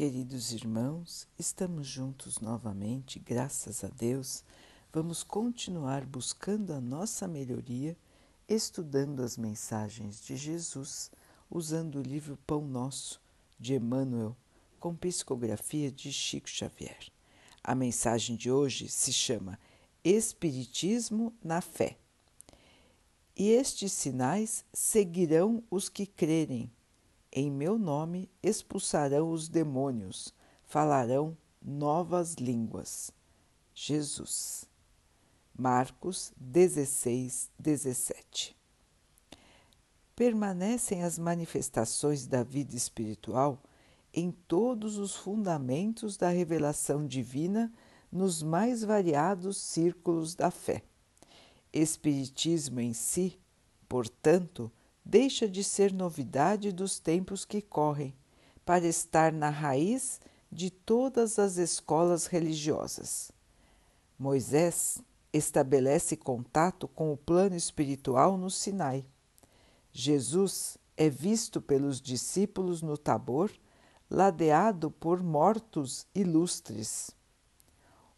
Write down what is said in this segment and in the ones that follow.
Queridos irmãos, estamos juntos novamente, graças a Deus. Vamos continuar buscando a nossa melhoria, estudando as mensagens de Jesus, usando o livro Pão Nosso de Emmanuel, com psicografia de Chico Xavier. A mensagem de hoje se chama Espiritismo na Fé. E estes sinais seguirão os que crerem em meu nome expulsarão os demônios, falarão novas línguas. Jesus. Marcos 16, 17. Permanecem as manifestações da vida espiritual em todos os fundamentos da revelação divina nos mais variados círculos da fé. Espiritismo em si, portanto, deixa de ser novidade dos tempos que correm, para estar na raiz de todas as escolas religiosas. Moisés estabelece contato com o plano espiritual no Sinai. Jesus é visto pelos discípulos no Tabor, ladeado por mortos ilustres.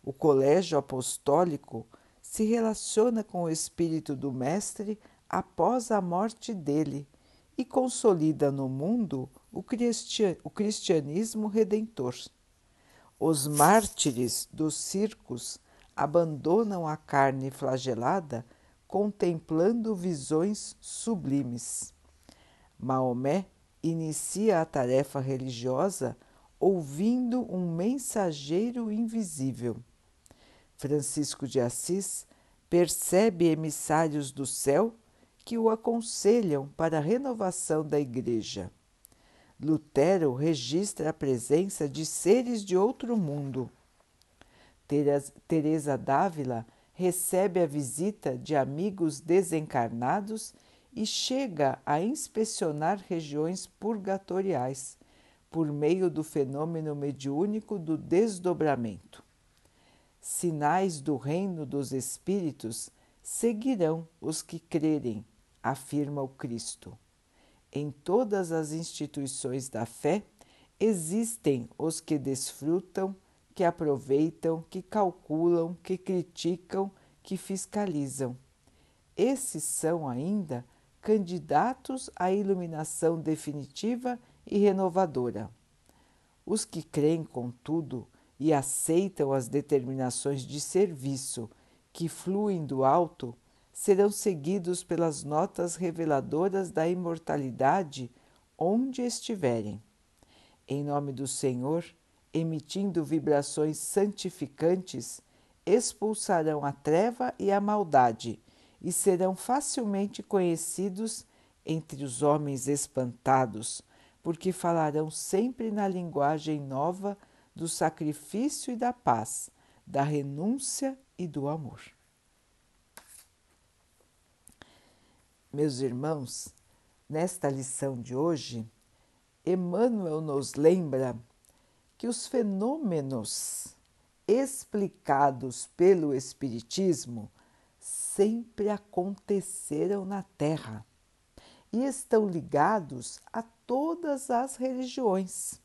O colégio apostólico se relaciona com o espírito do Mestre após a morte dele e consolida no mundo o, cristianismo redentor. Os mártires dos circos abandonam a carne flagelada contemplando visões sublimes. Maomé inicia a tarefa religiosa ouvindo um mensageiro invisível. Francisco de Assis percebe emissários do céu que o aconselham para a renovação da Igreja. Lutero registra a presença de seres de outro mundo. Teresa Dávila recebe a visita de amigos desencarnados e chega a inspecionar regiões purgatoriais por meio do fenômeno mediúnico do desdobramento. Sinais do reino dos espíritos seguirão os que crerem afirma o Cristo. Em todas as instituições da fé existem os que desfrutam, que aproveitam, que calculam, que criticam, que fiscalizam. Esses são ainda candidatos à iluminação definitiva e renovadora. Os que creem, contudo, e aceitam as determinações de serviço que fluem do alto serão seguidos pelas notas reveladoras da imortalidade onde estiverem. Em nome do Senhor, emitindo vibrações santificantes, expulsarão a treva e a maldade e serão facilmente conhecidos entre os homens espantados, porque falarão sempre na linguagem nova do sacrifício e da paz, da renúncia e do amor. Meus irmãos, nesta lição de hoje, Emmanuel nos lembra que os fenômenos explicados pelo Espiritismo sempre aconteceram na Terra e estão ligados a todas as religiões.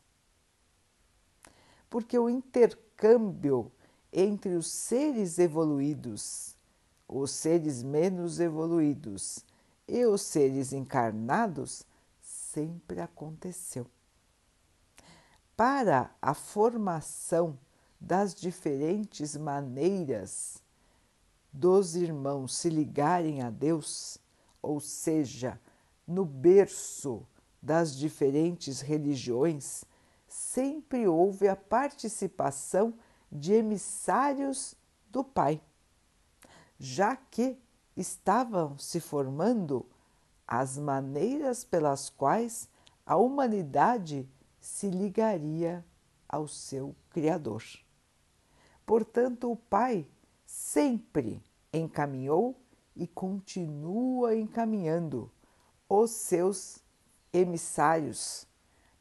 Porque o intercâmbio entre os seres evoluídos, os seres menos evoluídos e os seres encarnados sempre aconteceu. Para a formação das diferentes maneiras dos irmãos se ligarem a Deus, ou seja, no berço das diferentes religiões, sempre houve a participação de emissários do Pai, já que estavam se formando as maneiras pelas quais a humanidade se ligaria ao seu Criador. Portanto, o Pai sempre encaminhou e continua encaminhando os seus emissários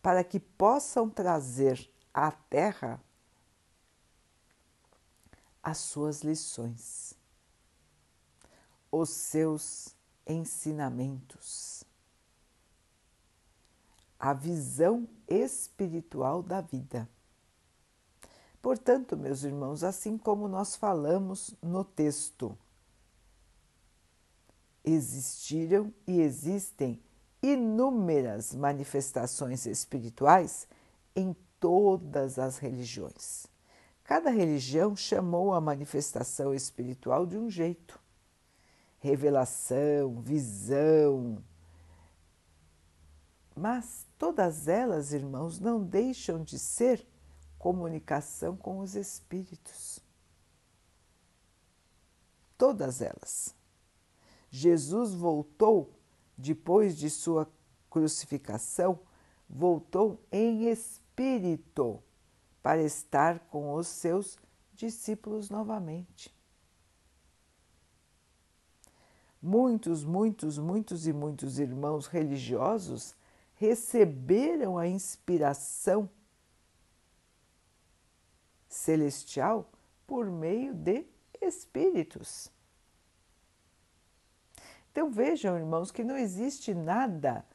para que possam trazer à Terra as suas lições os seus ensinamentos. a visão espiritual da vida. Portanto, meus irmãos, assim como nós falamos no texto, existiram e existem inúmeras manifestações espirituais em todas as religiões. Cada religião chamou a manifestação espiritual de um jeito. Revelação, visão. Mas todas elas, irmãos, não deixam de ser comunicação com os espíritos. Todas elas. Jesus voltou depois de sua crucificação, voltou em espírito para estar com os seus discípulos novamente. Muitos, muitos, muitos e muitos irmãos religiosos receberam a inspiração celestial por meio de espíritos. Então vejam, irmãos, que não existe nada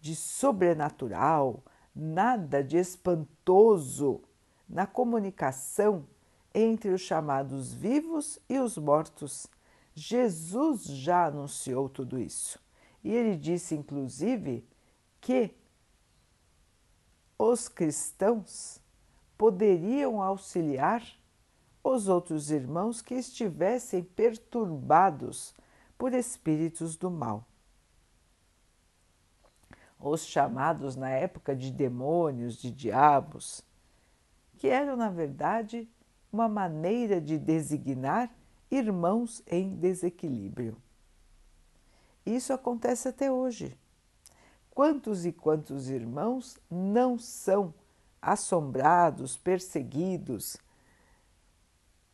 de sobrenatural, nada de espantoso na comunicação entre os chamados vivos e os mortos. Jesus já anunciou tudo isso. E ele disse, inclusive, que os cristãos poderiam auxiliar os outros irmãos que estivessem perturbados por espíritos do mal. Os chamados na época de demônios, de diabos, que eram, na verdade, uma maneira de designar irmãos em desequilíbrio. Isso acontece até hoje. Quantos e quantos irmãos não são assombrados, perseguidos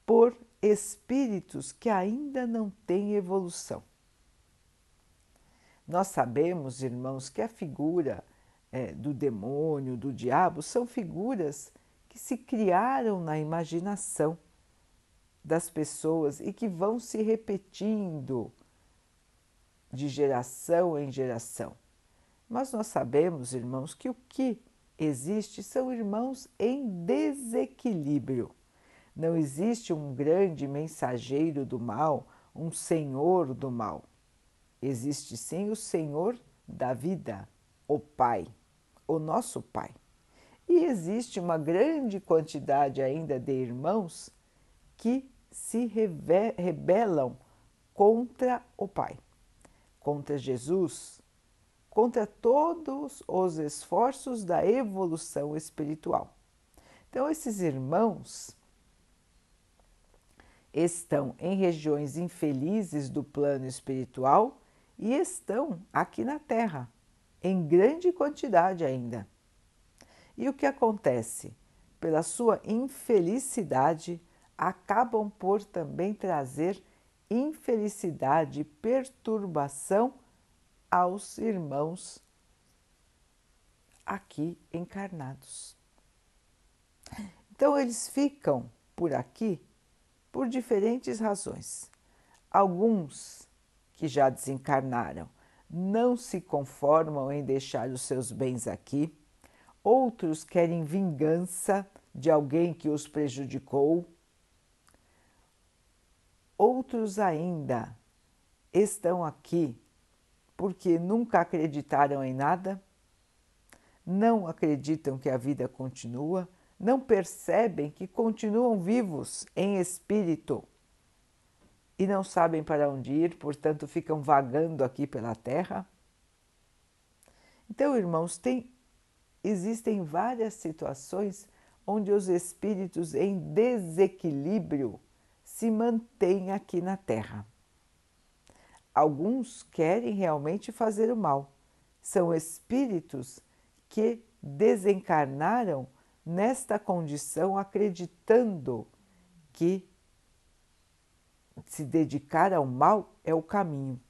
por espíritos que ainda não têm evolução. Nós sabemos, irmãos, que a figura é, do demônio, do diabo, são figuras que se criaram na imaginação das pessoas e que vão se repetindo de geração em geração. Mas nós sabemos, irmãos, que o que existe são irmãos em desequilíbrio. Não existe um grande mensageiro do mal, um senhor do mal. Existe sim o Senhor da vida, o Pai, o nosso Pai. E existe uma grande quantidade ainda de irmãos que se rebelam contra o Pai, contra Jesus, contra todos os esforços da evolução espiritual. Então, esses irmãos estão em regiões infelizes do plano espiritual e estão aqui na Terra, em grande quantidade ainda. E o que acontece? Pela sua infelicidade, acabam por também trazer infelicidade e perturbação aos irmãos aqui encarnados. Então, eles ficam por aqui por diferentes razões. Alguns que já desencarnaram não se conformam em deixar os seus bens aqui, outros querem vingança de alguém que os prejudicou, outros ainda estão aqui porque nunca acreditaram em nada, não acreditam que a vida continua não percebem que continuam vivos em espírito e não sabem para onde ir, portanto ficam vagando aqui pela terra. Então, irmãos, tem, existem várias situações onde os espíritos em desequilíbrio se mantêm aqui na Terra. Alguns querem realmente fazer o mal. São espíritos que desencarnaram nesta condição, acreditando que se dedicar ao mal é o caminho.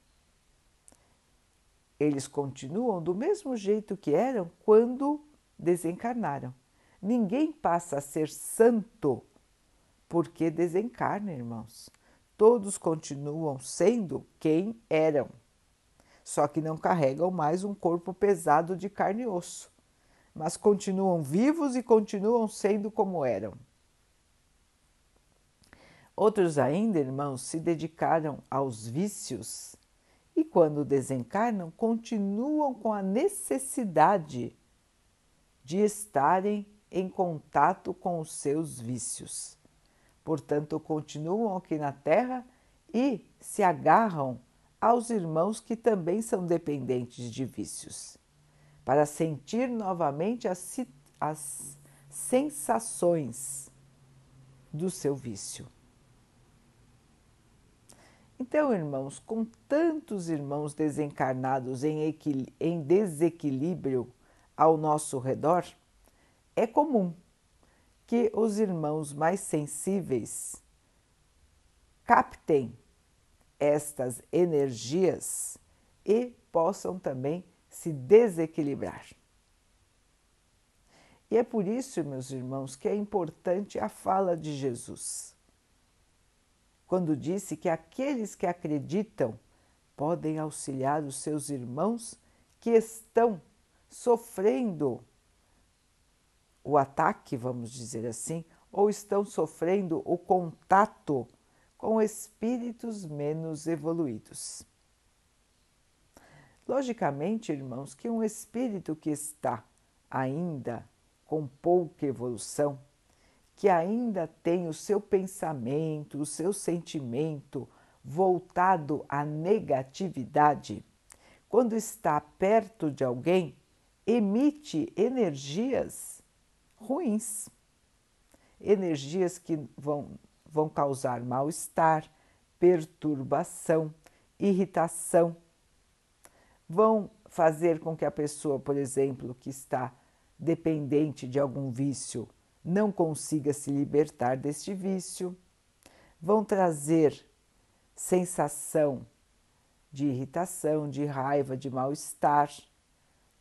Eles continuam do mesmo jeito que eram quando desencarnaram. Ninguém passa a ser santo porque desencarna, irmãos. Todos continuam sendo quem eram, só que não carregam mais um corpo pesado de carne e osso mas continuam vivos e continuam sendo como eram. Outros ainda, irmãos, se dedicaram aos vícios e, quando desencarnam, continuam com a necessidade de estarem em contato com os seus vícios. Portanto, continuam aqui na Terra e se agarram aos irmãos que também são dependentes de vícios, para sentir novamente as, as sensações do seu vício. Então, irmãos, com tantos irmãos desencarnados em, em desequilíbrio ao nosso redor, é comum que os irmãos mais sensíveis captem estas energias e possam também se desequilibrar. E é por isso, meus irmãos, que é importante a fala de Jesus, quando disse que aqueles que acreditam podem auxiliar os seus irmãos que estão sofrendo o ataque, vamos dizer assim, ou estão sofrendo o contato com espíritos menos evoluídos. Logicamente, irmãos, que um espírito que está ainda com pouca evolução, que ainda tem o seu pensamento, o seu sentimento voltado à negatividade, quando está perto de alguém, emite energias ruins, energias que vão vão causar mal-estar, perturbação, irritação, vão fazer com que a pessoa, por exemplo, que está dependente de algum vício, não consiga se libertar deste vício, vão trazer sensação de irritação, de raiva, de mal-estar,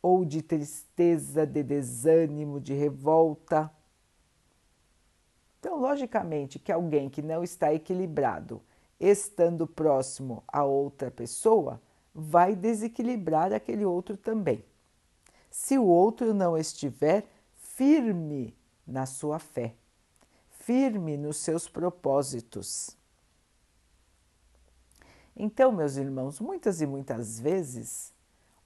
ou de tristeza, de desânimo, de revolta então, logicamente, que alguém que não está equilibrado, estando próximo a outra pessoa, vai desequilibrar aquele outro também. Se o outro não estiver firme na sua fé, firme nos seus propósitos. Então, meus irmãos, muitas e muitas vezes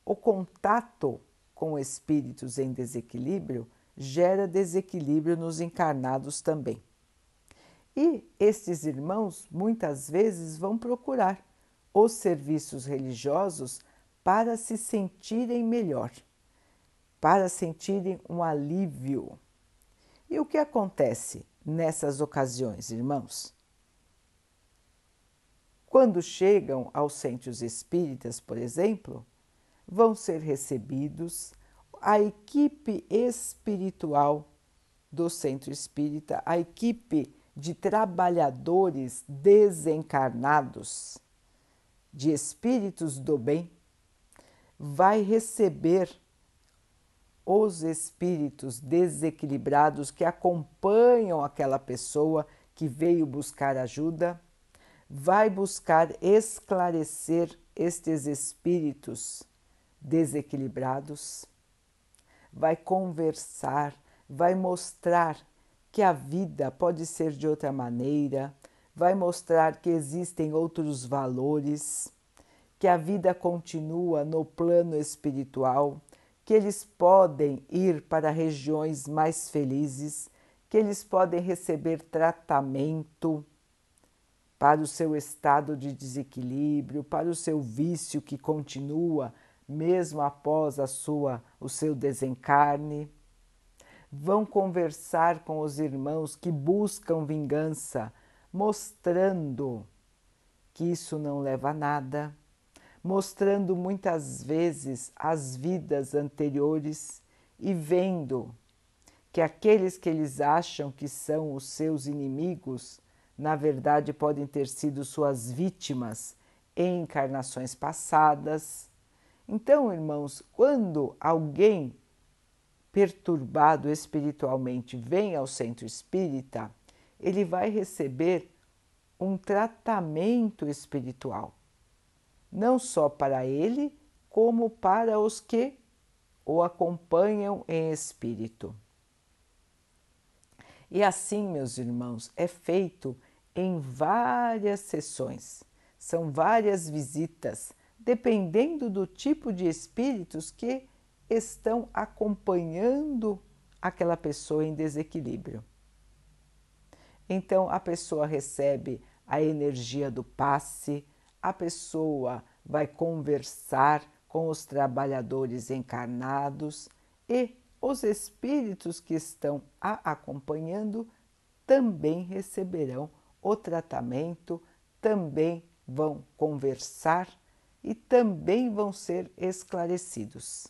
o contato com espíritos em desequilíbrio gera desequilíbrio nos encarnados também. E estes irmãos muitas vezes vão procurar os serviços religiosos para se sentirem melhor, para sentirem um alívio. E o que acontece nessas ocasiões, irmãos? Quando chegam aos centros espíritas, por exemplo, vão ser recebidos. A equipe espiritual do centro espírita, a equipe de trabalhadores desencarnados, de espíritos do bem, vai receber os espíritos desequilibrados que acompanham aquela pessoa que veio buscar ajuda, vai buscar esclarecer estes espíritos desequilibrados vai conversar, vai mostrar que a vida pode ser de outra maneira, vai mostrar que existem outros valores, que a vida continua no plano espiritual, que eles podem ir para regiões mais felizes, que eles podem receber tratamento para o seu estado de desequilíbrio, para o seu vício que continua mesmo após a sua o seu desencarne. Vão conversar com os irmãos que buscam vingança, mostrando que isso não leva a nada, mostrando muitas vezes as vidas anteriores e vendo que aqueles que eles acham que são os seus inimigos, na verdade podem ter sido suas vítimas em encarnações passadas então, irmãos, quando alguém perturbado espiritualmente vem ao centro espírita, ele vai receber um tratamento espiritual, não só para ele, como para os que o acompanham em espírito. E assim, meus irmãos, é feito em várias sessões. São várias visitas, dependendo do tipo de espíritos que estão acompanhando aquela pessoa em desequilíbrio. Então a pessoa recebe a energia do passe, a pessoa vai conversar com os trabalhadores encarnados e os espíritos que estão a acompanhando também receberão o tratamento, também vão conversar e também vão ser esclarecidos.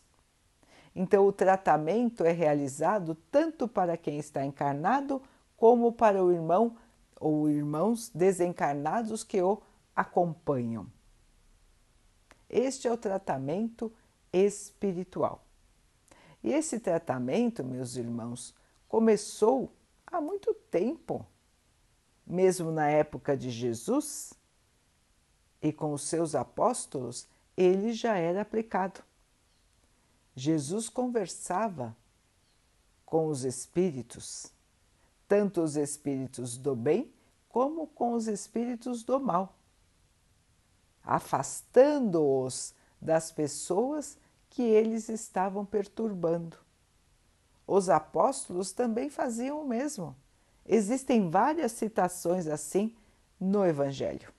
Então, o tratamento é realizado tanto para quem está encarnado como para o irmão ou irmãos desencarnados que o acompanham. Este é o tratamento espiritual. E esse tratamento, meus irmãos, começou há muito tempo, mesmo na época de Jesus e com os seus apóstolos, ele já era aplicado. Jesus conversava com os espíritos, tanto os espíritos do bem como com os espíritos do mal, afastando-os das pessoas que eles estavam perturbando. Os apóstolos também faziam o mesmo. Existem várias citações assim no Evangelho.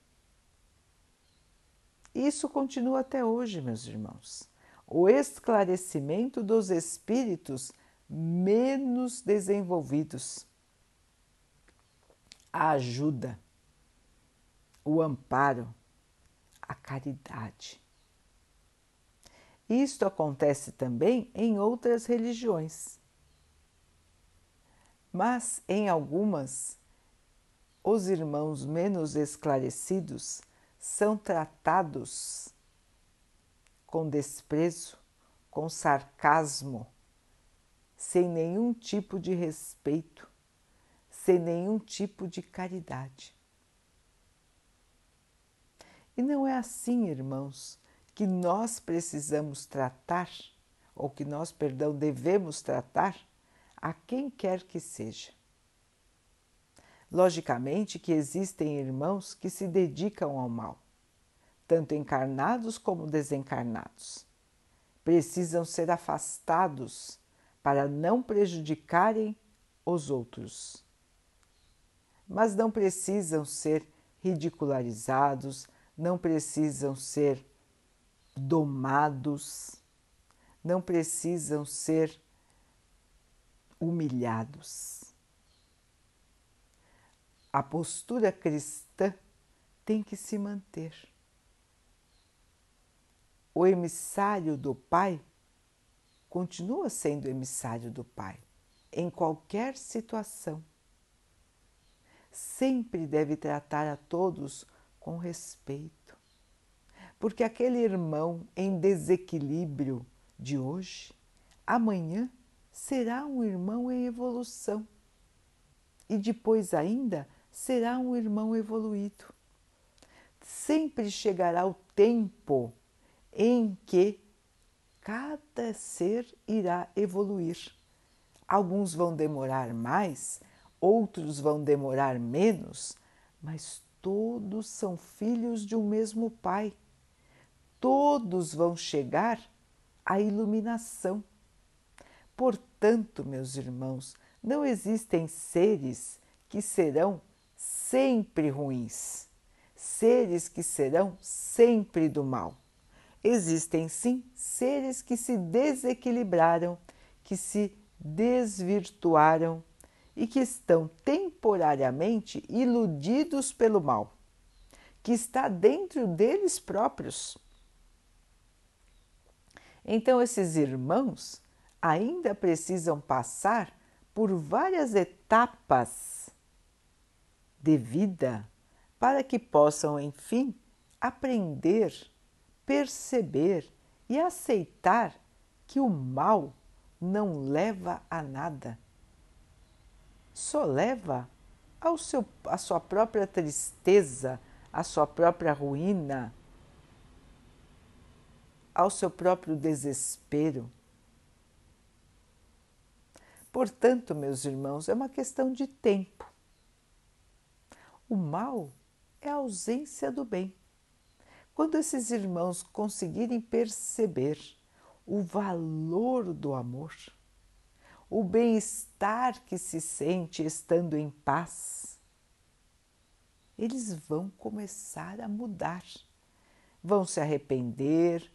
Isso continua até hoje, meus irmãos o esclarecimento dos espíritos menos desenvolvidos, a ajuda, o amparo, a caridade. Isto acontece também em outras religiões. Mas em algumas, os irmãos menos esclarecidos são tratados com desprezo, com sarcasmo, sem nenhum tipo de respeito, sem nenhum tipo de caridade. E não é assim, irmãos, que nós precisamos tratar, ou que nós, perdão, devemos tratar a quem quer que seja. Logicamente que existem irmãos que se dedicam ao mal tanto encarnados como desencarnados. Precisam ser afastados para não prejudicarem os outros. Mas não precisam ser ridicularizados, não precisam ser domados, não precisam ser humilhados. A postura cristã tem que se manter. O emissário do Pai continua sendo emissário do Pai em qualquer situação. Sempre deve tratar a todos com respeito, porque aquele irmão em desequilíbrio de hoje, amanhã será um irmão em evolução. E depois ainda será um irmão evoluído. Sempre chegará o tempo em que cada ser irá evoluir. Alguns vão demorar mais, outros vão demorar menos, mas todos são filhos de um mesmo Pai. Todos vão chegar à iluminação. Portanto, meus irmãos, não existem seres que serão sempre ruins, seres que serão sempre do mal. Existem sim seres que se desequilibraram, que se desvirtuaram e que estão temporariamente iludidos pelo mal, que está dentro deles próprios. Então, esses irmãos ainda precisam passar por várias etapas de vida para que possam, enfim, aprender perceber e aceitar que o mal não leva a nada, só leva ao seu, à sua própria tristeza, à sua própria ruína, ao seu próprio desespero. Portanto, meus irmãos, é uma questão de tempo. O mal é a ausência do bem. Quando esses irmãos conseguirem perceber o valor do amor, o bem-estar que se sente estando em paz, eles vão começar a mudar, vão se arrepender,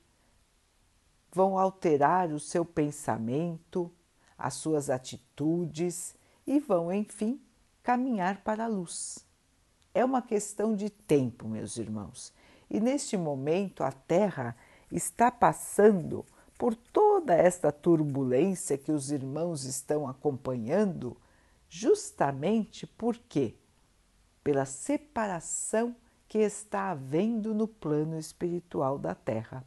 vão alterar o seu pensamento, as suas atitudes e vão, enfim, caminhar para a luz. É uma questão de tempo, meus irmãos, e neste momento a Terra está passando por toda esta turbulência que os irmãos estão acompanhando, justamente porque pela separação que está havendo no plano espiritual da Terra.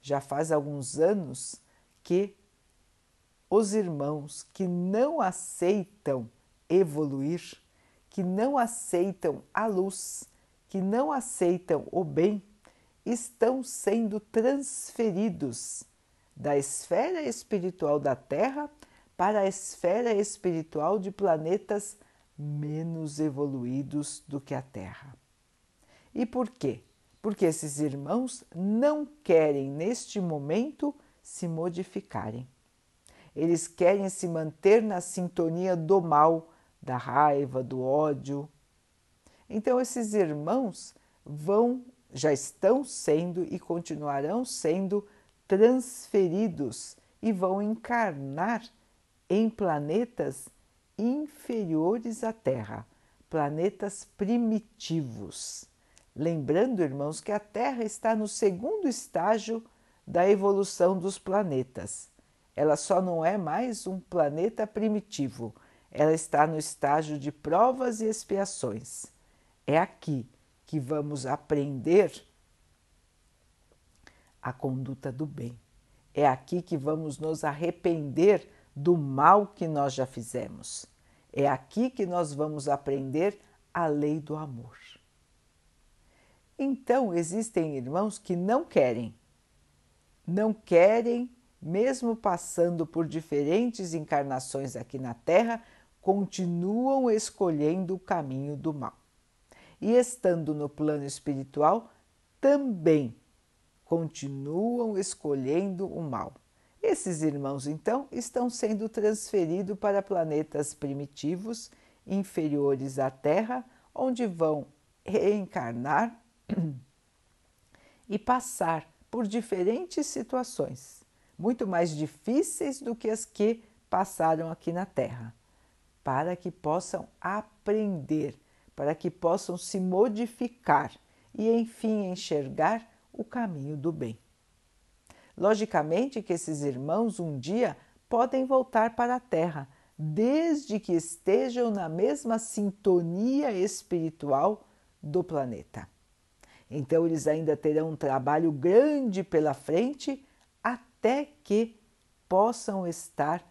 Já faz alguns anos que os irmãos que não aceitam evoluir, que não aceitam a luz, que não aceitam o bem, estão sendo transferidos da esfera espiritual da Terra para a esfera espiritual de planetas menos evoluídos do que a Terra. E por quê? Porque esses irmãos não querem neste momento se modificarem. Eles querem se manter na sintonia do mal, da raiva, do ódio. Então, esses irmãos vão, já estão sendo e continuarão sendo transferidos e vão encarnar em planetas inferiores à Terra, planetas primitivos. Lembrando, irmãos, que a Terra está no segundo estágio da evolução dos planetas. Ela só não é mais um planeta primitivo, ela está no estágio de provas e expiações. É aqui que vamos aprender a conduta do bem. É aqui que vamos nos arrepender do mal que nós já fizemos. É aqui que nós vamos aprender a lei do amor. Então, existem irmãos que não querem, não querem mesmo passando por diferentes encarnações aqui na Terra, continuam escolhendo o caminho do mal. E estando no plano espiritual, também continuam escolhendo o mal. Esses irmãos, então, estão sendo transferidos para planetas primitivos inferiores à Terra, onde vão reencarnar e passar por diferentes situações muito mais difíceis do que as que passaram aqui na Terra, para que possam aprender, para que possam se modificar e, enfim, enxergar o caminho do bem. Logicamente que esses irmãos um dia podem voltar para a Terra, desde que estejam na mesma sintonia espiritual do planeta. Então, eles ainda terão um trabalho grande pela frente até que possam estar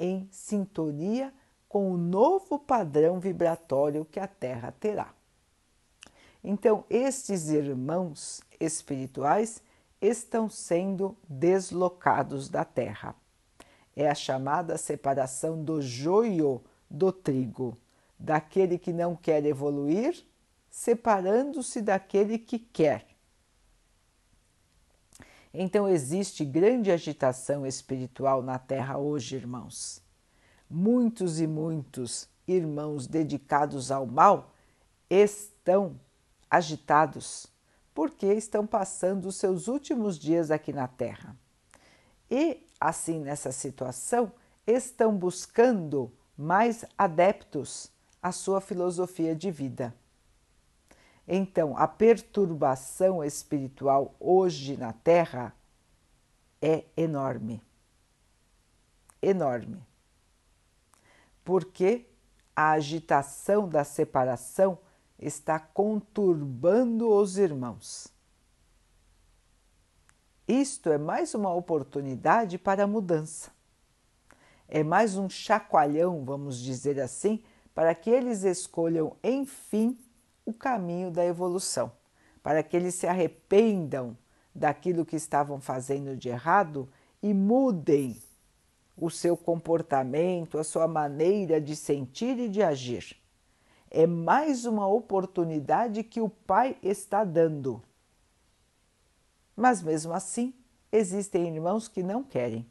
em sintonia com o novo padrão vibratório que a Terra terá. Então, estes irmãos espirituais estão sendo deslocados da Terra. É a chamada separação do joio do trigo, daquele que não quer evoluir, separando-se daquele que quer então existe grande agitação espiritual na Terra hoje, irmãos. Muitos e muitos irmãos dedicados ao mal estão agitados porque estão passando os seus últimos dias aqui na Terra. E, assim, nessa situação, estão buscando mais adeptos à sua filosofia de vida. Então, a perturbação espiritual hoje na Terra é enorme. Enorme. Porque a agitação da separação está conturbando os irmãos. Isto é mais uma oportunidade para a mudança. É mais um chacoalhão, vamos dizer assim, para que eles escolham, enfim, o caminho da evolução, para que eles se arrependam daquilo que estavam fazendo de errado e mudem o seu comportamento, a sua maneira de sentir e de agir. É mais uma oportunidade que o Pai está dando. Mas mesmo assim, existem irmãos que não querem.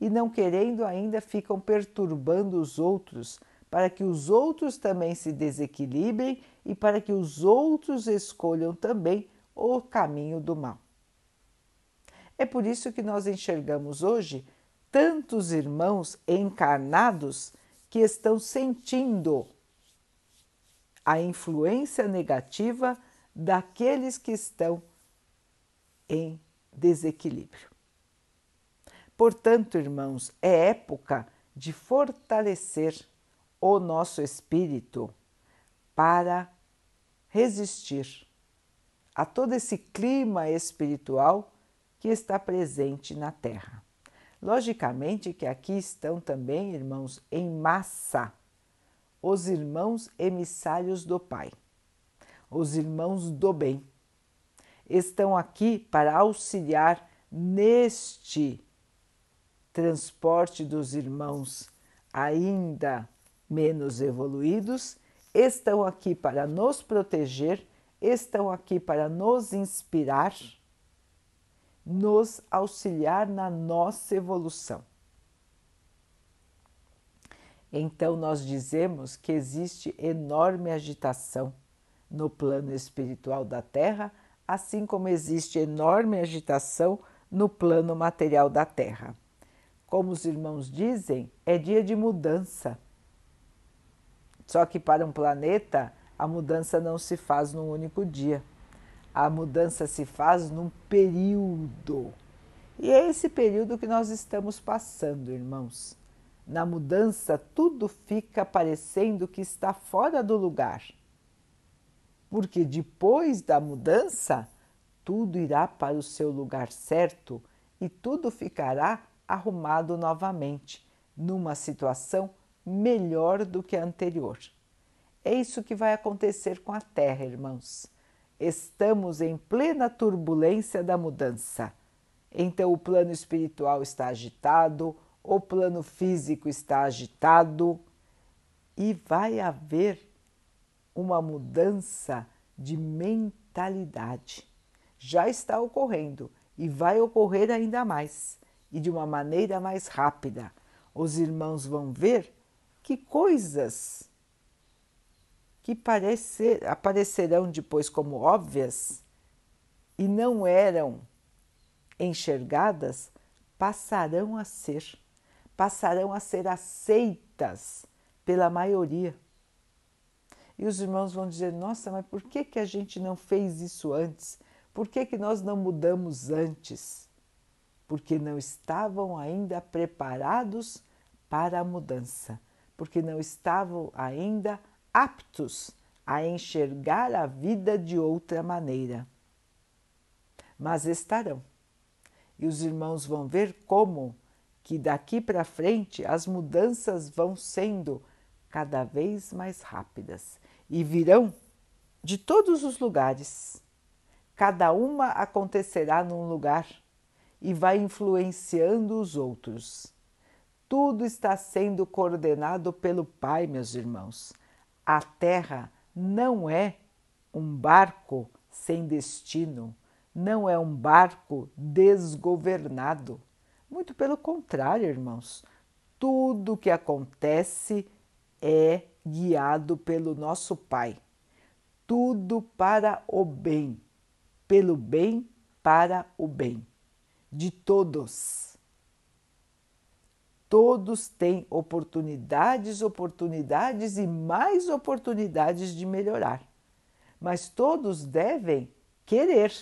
E não querendo ainda ficam perturbando os outros para que os outros também se desequilibrem e para que os outros escolham também o caminho do mal. É por isso que nós enxergamos hoje tantos irmãos encarnados que estão sentindo a influência negativa daqueles que estão em desequilíbrio. Portanto, irmãos, é época de fortalecer o nosso espírito para resistir a todo esse clima espiritual que está presente na Terra. Logicamente que aqui estão também, irmãos, em massa, os irmãos emissários do Pai, os irmãos do bem. Estão aqui para auxiliar neste transporte dos irmãos ainda menos evoluídos, estão aqui para nos proteger, estão aqui para nos inspirar nos auxiliar na nossa evolução. Então, nós dizemos que existe enorme agitação no plano espiritual da Terra, assim como existe enorme agitação no plano material da Terra. Como os irmãos dizem, é dia de mudança. Só que para um planeta, a mudança não se faz num único dia. A mudança se faz num período. E é esse período que nós estamos passando, irmãos. Na mudança, tudo fica parecendo que está fora do lugar. Porque depois da mudança, tudo irá para o seu lugar certo e tudo ficará arrumado novamente, numa situação melhor do que a anterior. É isso que vai acontecer com a Terra, irmãos estamos em plena turbulência da mudança. Então, o plano espiritual está agitado, o plano físico está agitado e vai haver uma mudança de mentalidade. Já está ocorrendo e vai ocorrer ainda mais e de uma maneira mais rápida. Os irmãos vão ver que coisas que parecer, aparecerão depois como óbvias e não eram enxergadas, passarão a ser, passarão a ser aceitas pela maioria. E os irmãos vão dizer: Nossa, mas por que, que a gente não fez isso antes? Por que, que nós não mudamos antes? Porque não estavam ainda preparados para a mudança, porque não estavam ainda preparados aptos a enxergar a vida de outra maneira. Mas estarão. E os irmãos vão ver como que daqui para frente as mudanças vão sendo cada vez mais rápidas e virão de todos os lugares. Cada uma acontecerá num lugar e vai influenciando os outros. Tudo está sendo coordenado pelo Pai, meus irmãos. A Terra não é um barco sem destino, não é um barco desgovernado. Muito pelo contrário, irmãos, tudo que acontece é guiado pelo nosso Pai. Tudo para o bem, pelo bem para o bem de todos todos têm oportunidades, oportunidades e mais oportunidades de melhorar. Mas todos devem querer.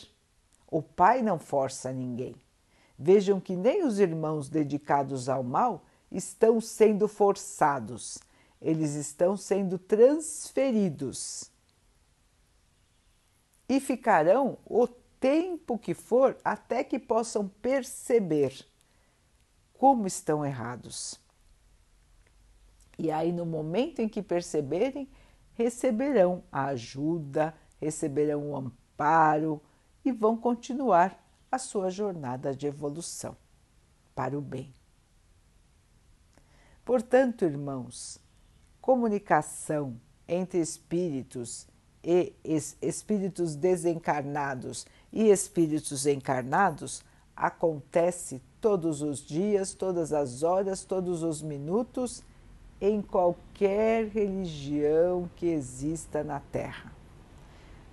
O Pai não força ninguém. Vejam que nem os irmãos dedicados ao mal estão sendo forçados, eles estão sendo transferidos. E ficarão o tempo que for até que possam perceber como estão errados. E aí, no momento em que perceberem, receberão a ajuda, receberão o amparo e vão continuar a sua jornada de evolução para o bem. Portanto, irmãos, comunicação entre espíritos e espíritos desencarnados e espíritos encarnados acontece todos os dias, todas as horas, todos os minutos, em qualquer religião que exista na Terra.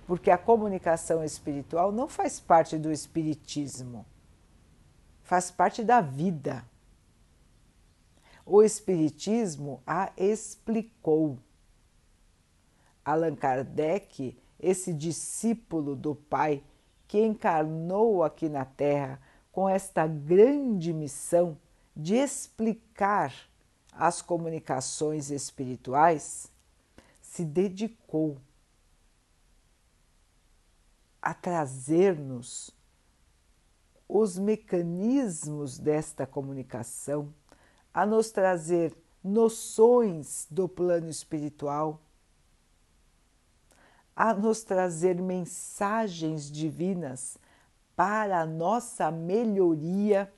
Porque a comunicação espiritual não faz parte do espiritismo, faz parte da vida. O espiritismo a explicou. Allan Kardec, esse discípulo do Pai que encarnou aqui na Terra com esta grande missão de explicar as comunicações espirituais, se dedicou a trazer-nos os mecanismos desta comunicação, a nos trazer noções do plano espiritual, a nos trazer mensagens divinas para a nossa melhoria.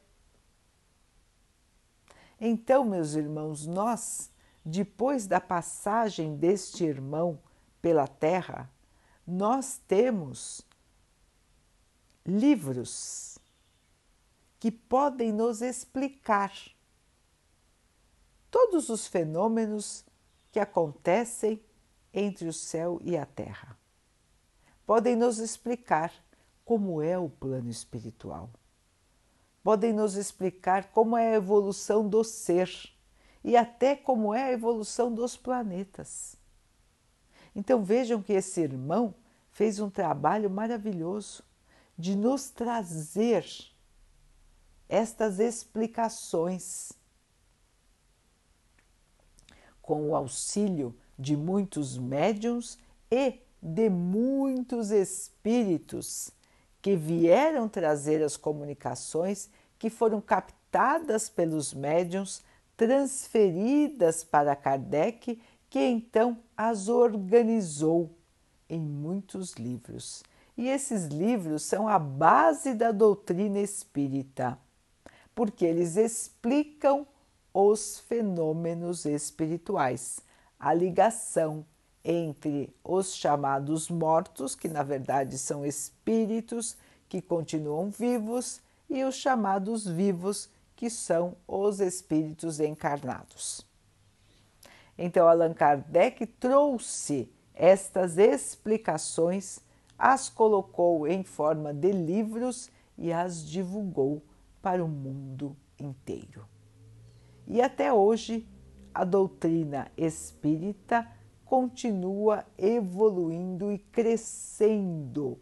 Então, meus irmãos, nós, depois da passagem deste irmão pela terra, nós temos livros que podem nos explicar todos os fenômenos que acontecem entre o céu e a terra. Podem nos explicar como é o plano espiritual. Podem nos explicar como é a evolução do ser e até como é a evolução dos planetas. Então vejam que esse irmão fez um trabalho maravilhoso de nos trazer estas explicações com o auxílio de muitos médiums e de muitos espíritos que vieram trazer as comunicações que foram captadas pelos médiums, transferidas para Kardec, que então as organizou em muitos livros. E esses livros são a base da doutrina espírita, porque eles explicam os fenômenos espirituais, a ligação entre os chamados mortos, que na verdade são espíritos que continuam vivos, e os chamados vivos, que são os espíritos encarnados. Então, Allan Kardec trouxe estas explicações, as colocou em forma de livros e as divulgou para o mundo inteiro. E até hoje, a doutrina espírita continua evoluindo e crescendo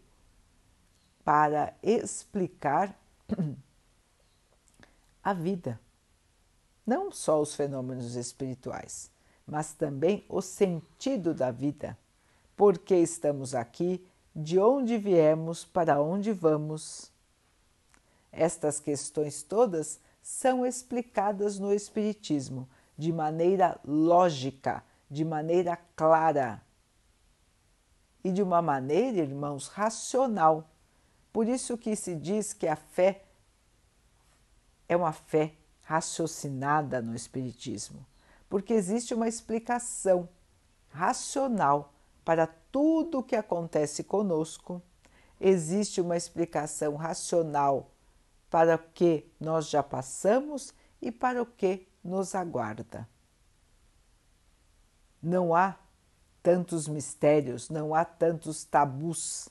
para explicar a vida. Não só os fenômenos espirituais, mas também o sentido da vida. Por que estamos aqui? De onde viemos? Para onde vamos? Estas questões todas são explicadas no Espiritismo de maneira lógica de maneira clara e de uma maneira, irmãos, racional. Por isso que se diz que a fé é uma fé raciocinada no Espiritismo, porque existe uma explicação racional para tudo o que acontece conosco, existe uma explicação racional para o que nós já passamos e para o que nos aguarda. Não há tantos mistérios, não há tantos tabus,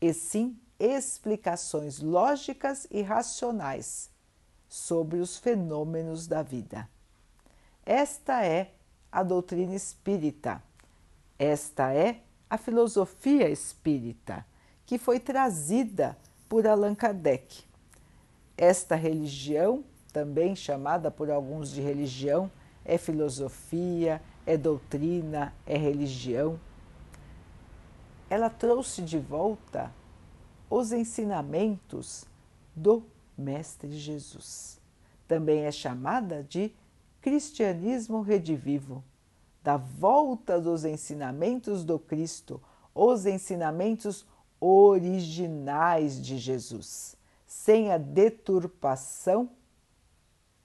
e sim explicações lógicas e racionais sobre os fenômenos da vida. Esta é a doutrina espírita, esta é a filosofia espírita que foi trazida por Allan Kardec. Esta religião, também chamada por alguns de religião, é filosofia, é doutrina, é religião. Ela trouxe de volta os ensinamentos do Mestre Jesus. Também é chamada de cristianismo redivivo, da volta dos ensinamentos do Cristo, os ensinamentos originais de Jesus, sem a deturpação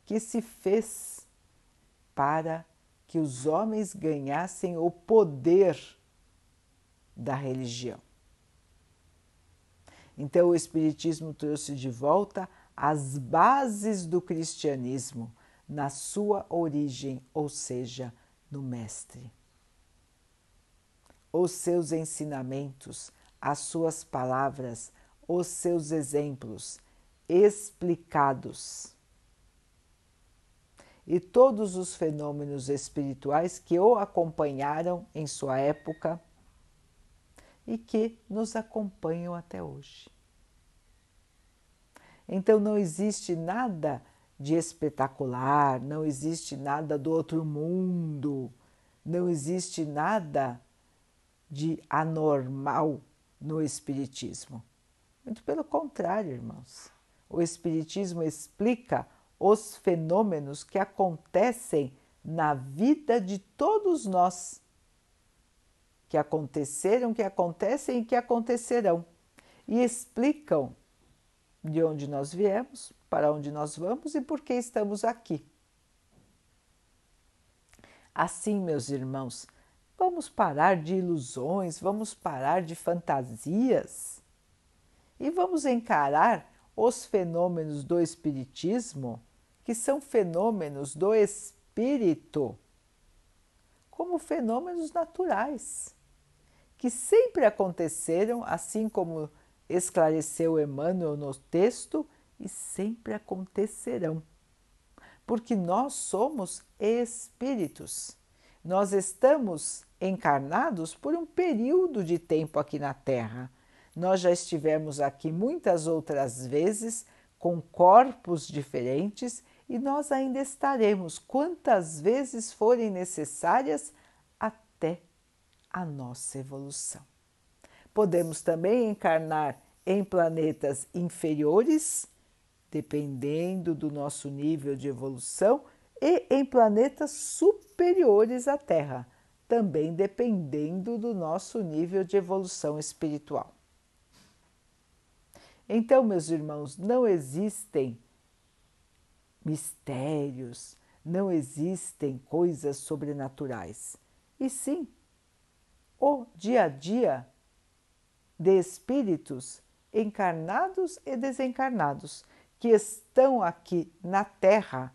que se fez para que os homens ganhassem o poder da religião. Então, o Espiritismo trouxe de volta as bases do cristianismo na sua origem, ou seja, no Mestre. Os seus ensinamentos, as suas palavras, os seus exemplos explicados e todos os fenômenos espirituais que o acompanharam em sua época e que nos acompanham até hoje. Então não existe nada de espetacular, não existe nada do outro mundo, não existe nada de anormal no Espiritismo. Muito pelo contrário, irmãos. O Espiritismo explica os fenômenos que acontecem na vida de todos nós, que aconteceram, que acontecem e que acontecerão, e explicam de onde nós viemos, para onde nós vamos e por que estamos aqui. Assim, meus irmãos, vamos parar de ilusões, vamos parar de fantasias e vamos encarar os fenômenos do Espiritismo que são fenômenos do espírito, como fenômenos naturais, que sempre aconteceram, assim como esclareceu Emmanuel no texto, e sempre acontecerão. Porque nós somos espíritos. Nós estamos encarnados por um período de tempo aqui na Terra. Nós já estivemos aqui muitas outras vezes com corpos diferentes e nós ainda estaremos quantas vezes forem necessárias até a nossa evolução. Podemos também encarnar em planetas inferiores, dependendo do nosso nível de evolução, e em planetas superiores à Terra, também dependendo do nosso nível de evolução espiritual. Então, meus irmãos, não existem mistérios, não existem coisas sobrenaturais, e sim o dia a dia de espíritos encarnados e desencarnados que estão aqui na Terra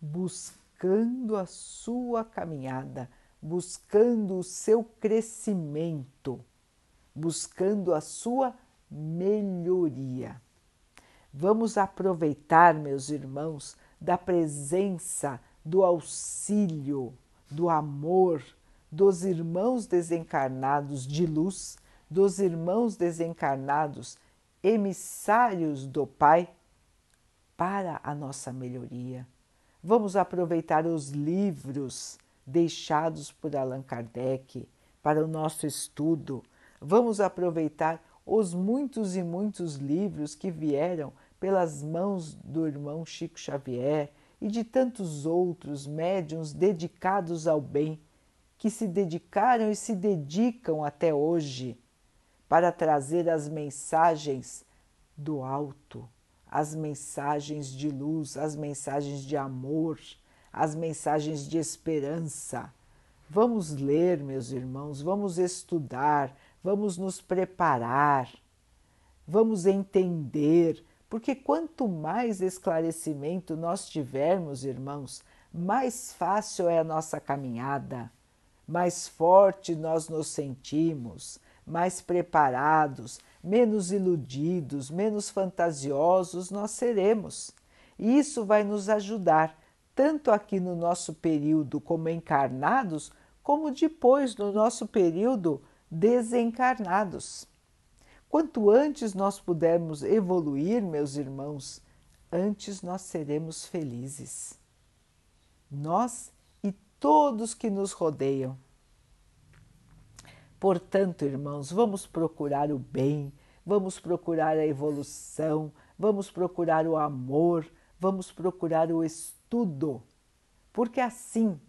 buscando a sua caminhada, buscando o seu crescimento, buscando a sua melhoria. Vamos aproveitar, meus irmãos, da presença, do auxílio, do amor dos irmãos desencarnados de luz, dos irmãos desencarnados emissários do Pai para a nossa melhoria. Vamos aproveitar os livros deixados por Allan Kardec para o nosso estudo. Vamos aproveitar os muitos e muitos livros que vieram pelas mãos do irmão Chico Xavier e de tantos outros médiuns dedicados ao bem, que se dedicaram e se dedicam até hoje para trazer as mensagens do alto, as mensagens de luz, as mensagens de amor, as mensagens de esperança. Vamos ler, meus irmãos, vamos estudar, vamos nos preparar, vamos entender, porque quanto mais esclarecimento nós tivermos, irmãos, mais fácil é a nossa caminhada, mais forte nós nos sentimos, mais preparados, menos iludidos, menos fantasiosos nós seremos. E isso vai nos ajudar, tanto aqui no nosso período como encarnados, como depois no nosso período desencarnados. Quanto antes nós pudermos evoluir, meus irmãos, antes nós seremos felizes. Nós e todos que nos rodeiam. Portanto, irmãos, vamos procurar o bem, vamos procurar a evolução, vamos procurar o amor, vamos procurar o estudo, porque assim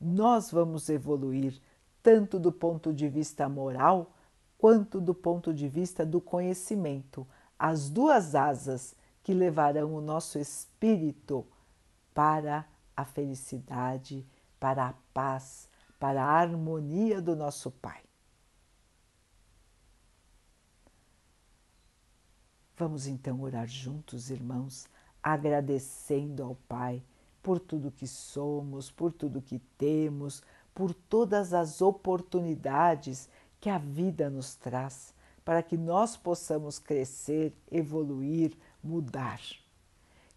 nós vamos evoluir tanto do ponto de vista moral quanto do ponto de vista do conhecimento, as duas asas que levarão o nosso espírito para a felicidade, para a paz, para a harmonia do nosso Pai. Vamos então orar juntos, irmãos, agradecendo ao Pai por tudo que somos, por tudo que temos, por todas as oportunidades que a vida nos traz para que nós possamos crescer, evoluir, mudar.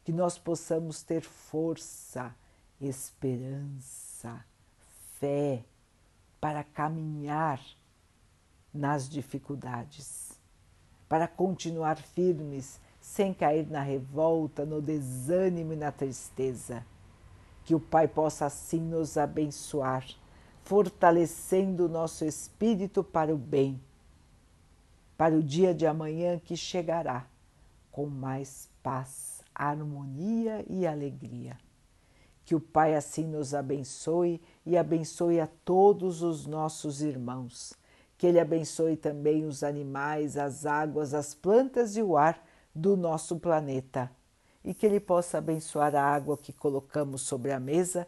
Que nós possamos ter força, esperança, fé para caminhar nas dificuldades, para continuar firmes sem cair na revolta, no desânimo e na tristeza. Que o Pai possa assim nos abençoar, fortalecendo o nosso espírito para o bem, para o dia de amanhã que chegará com mais paz, harmonia e alegria. Que o Pai assim nos abençoe e abençoe a todos os nossos irmãos. Que Ele abençoe também os animais, as águas, as plantas e o ar do nosso planeta. E que Ele possa abençoar a água que colocamos sobre a mesa